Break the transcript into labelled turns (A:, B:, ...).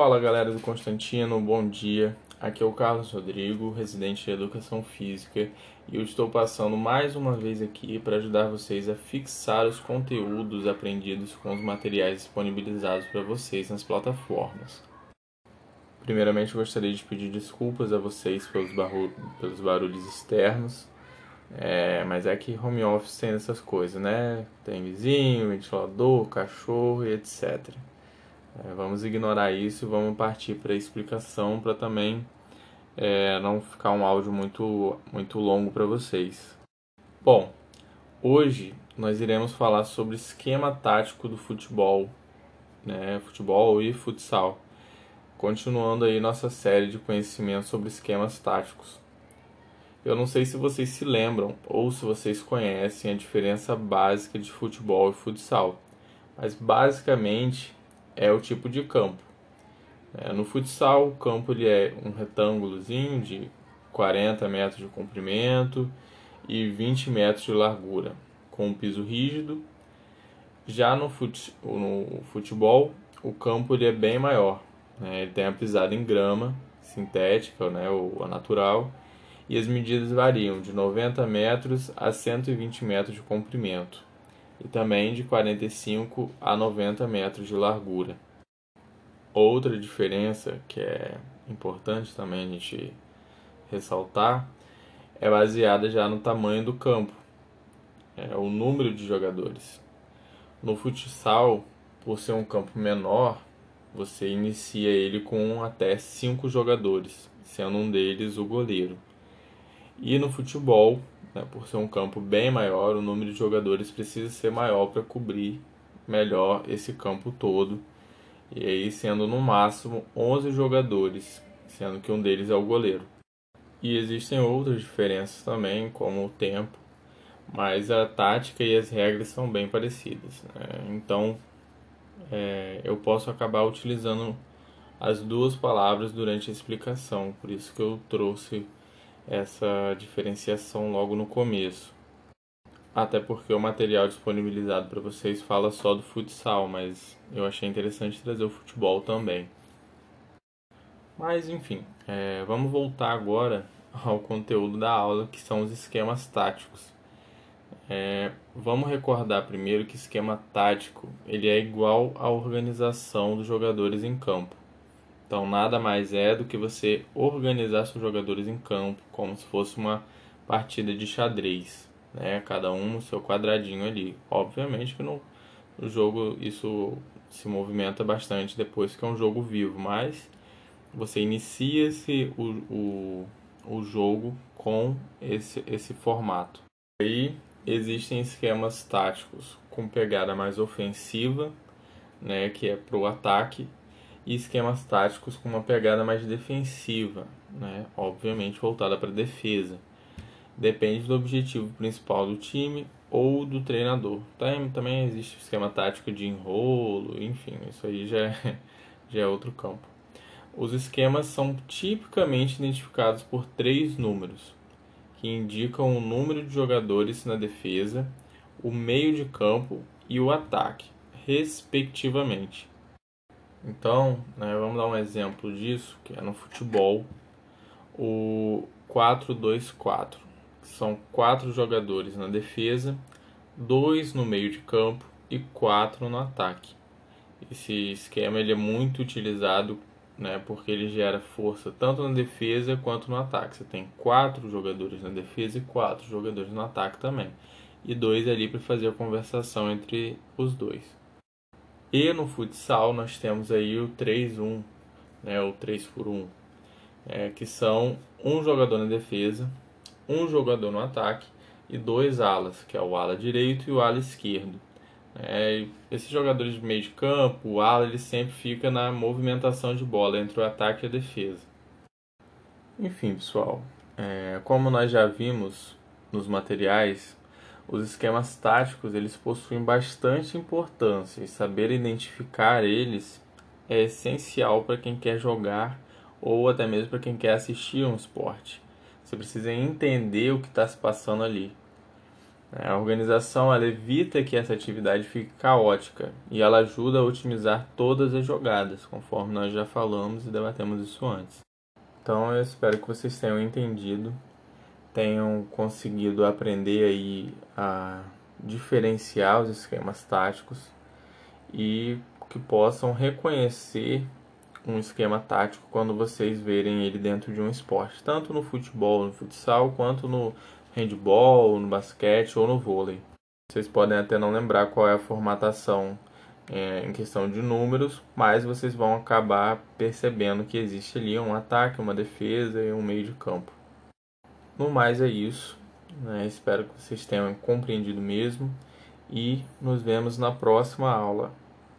A: Fala galera do Constantino, bom dia. Aqui é o Carlos Rodrigo, residente de Educação Física, e eu estou passando mais uma vez aqui para ajudar vocês a fixar os conteúdos aprendidos com os materiais disponibilizados para vocês nas plataformas. Primeiramente, gostaria de pedir desculpas a vocês pelos, barulhos, pelos barulhos externos, é, mas é que home office tem essas coisas, né? Tem vizinho, ventilador, cachorro e etc. É, vamos ignorar isso e vamos partir para a explicação para também é, não ficar um áudio muito, muito longo para vocês. Bom, hoje nós iremos falar sobre esquema tático do futebol, né, futebol e futsal, continuando aí nossa série de conhecimentos sobre esquemas táticos. Eu não sei se vocês se lembram ou se vocês conhecem a diferença básica de futebol e futsal, mas basicamente é o tipo de campo. É, no futsal, o campo ele é um retângulozinho de 40 metros de comprimento e 20 metros de largura, com um piso rígido. Já no, fute, no futebol, o campo ele é bem maior. Né? Ele tem a pisada em grama sintética, né? ou a natural, e as medidas variam de 90 metros a 120 metros de comprimento e também de 45 a 90 metros de largura. Outra diferença que é importante também a gente ressaltar é baseada já no tamanho do campo, é o número de jogadores. No futsal, por ser um campo menor, você inicia ele com até 5 jogadores, sendo um deles o goleiro. E no futebol, né, por ser um campo bem maior, o número de jogadores precisa ser maior para cobrir melhor esse campo todo. E aí sendo no máximo 11 jogadores, sendo que um deles é o goleiro. E existem outras diferenças também, como o tempo, mas a tática e as regras são bem parecidas. Né? Então é, eu posso acabar utilizando as duas palavras durante a explicação, por isso que eu trouxe essa diferenciação logo no começo. Até porque o material disponibilizado para vocês fala só do futsal, mas eu achei interessante trazer o futebol também. Mas enfim, é, vamos voltar agora ao conteúdo da aula, que são os esquemas táticos. É, vamos recordar primeiro que esquema tático ele é igual à organização dos jogadores em campo. Então, nada mais é do que você organizar seus jogadores em campo, como se fosse uma partida de xadrez, né? Cada um no seu quadradinho ali. Obviamente que no, no jogo isso se movimenta bastante depois que é um jogo vivo, mas você inicia-se o, o, o jogo com esse, esse formato. Aí existem esquemas táticos com pegada mais ofensiva, né, que é para o ataque, e esquemas táticos com uma pegada mais defensiva, né? obviamente voltada para defesa. Depende do objetivo principal do time ou do treinador. Também existe esquema tático de enrolo, enfim, isso aí já é, já é outro campo. Os esquemas são tipicamente identificados por três números, que indicam o número de jogadores na defesa, o meio de campo e o ataque, respectivamente. Então, né, vamos dar um exemplo disso, que é no futebol, o 4-2-4. São quatro jogadores na defesa, dois no meio de campo e quatro no ataque. Esse esquema ele é muito utilizado né, porque ele gera força tanto na defesa quanto no ataque. Você tem quatro jogadores na defesa e quatro jogadores no ataque também. E dois ali para fazer a conversação entre os dois. E no futsal nós temos aí o 3-1, né, o 3 por 1, é, que são um jogador na defesa, um jogador no ataque e dois alas, que é o ala direito e o ala esquerdo. É, esses jogadores de meio de campo, o ala, ele sempre fica na movimentação de bola entre o ataque e a defesa. Enfim, pessoal, é, como nós já vimos nos materiais, os esquemas táticos eles possuem bastante importância e saber identificar eles é essencial para quem quer jogar ou até mesmo para quem quer assistir um esporte. Você precisa entender o que está se passando ali. A organização ela evita que essa atividade fique caótica e ela ajuda a otimizar todas as jogadas, conforme nós já falamos e debatemos isso antes. Então eu espero que vocês tenham entendido, tenham conseguido aprender aí a diferenciar os esquemas táticos e que possam reconhecer um esquema tático quando vocês verem ele dentro de um esporte, tanto no futebol, no futsal, quanto no handball, no basquete ou no vôlei. Vocês podem até não lembrar qual é a formatação é, em questão de números, mas vocês vão acabar percebendo que existe ali um ataque, uma defesa e um meio de campo. No mais é isso. Né? Espero que vocês tenham compreendido mesmo e nos vemos na próxima aula.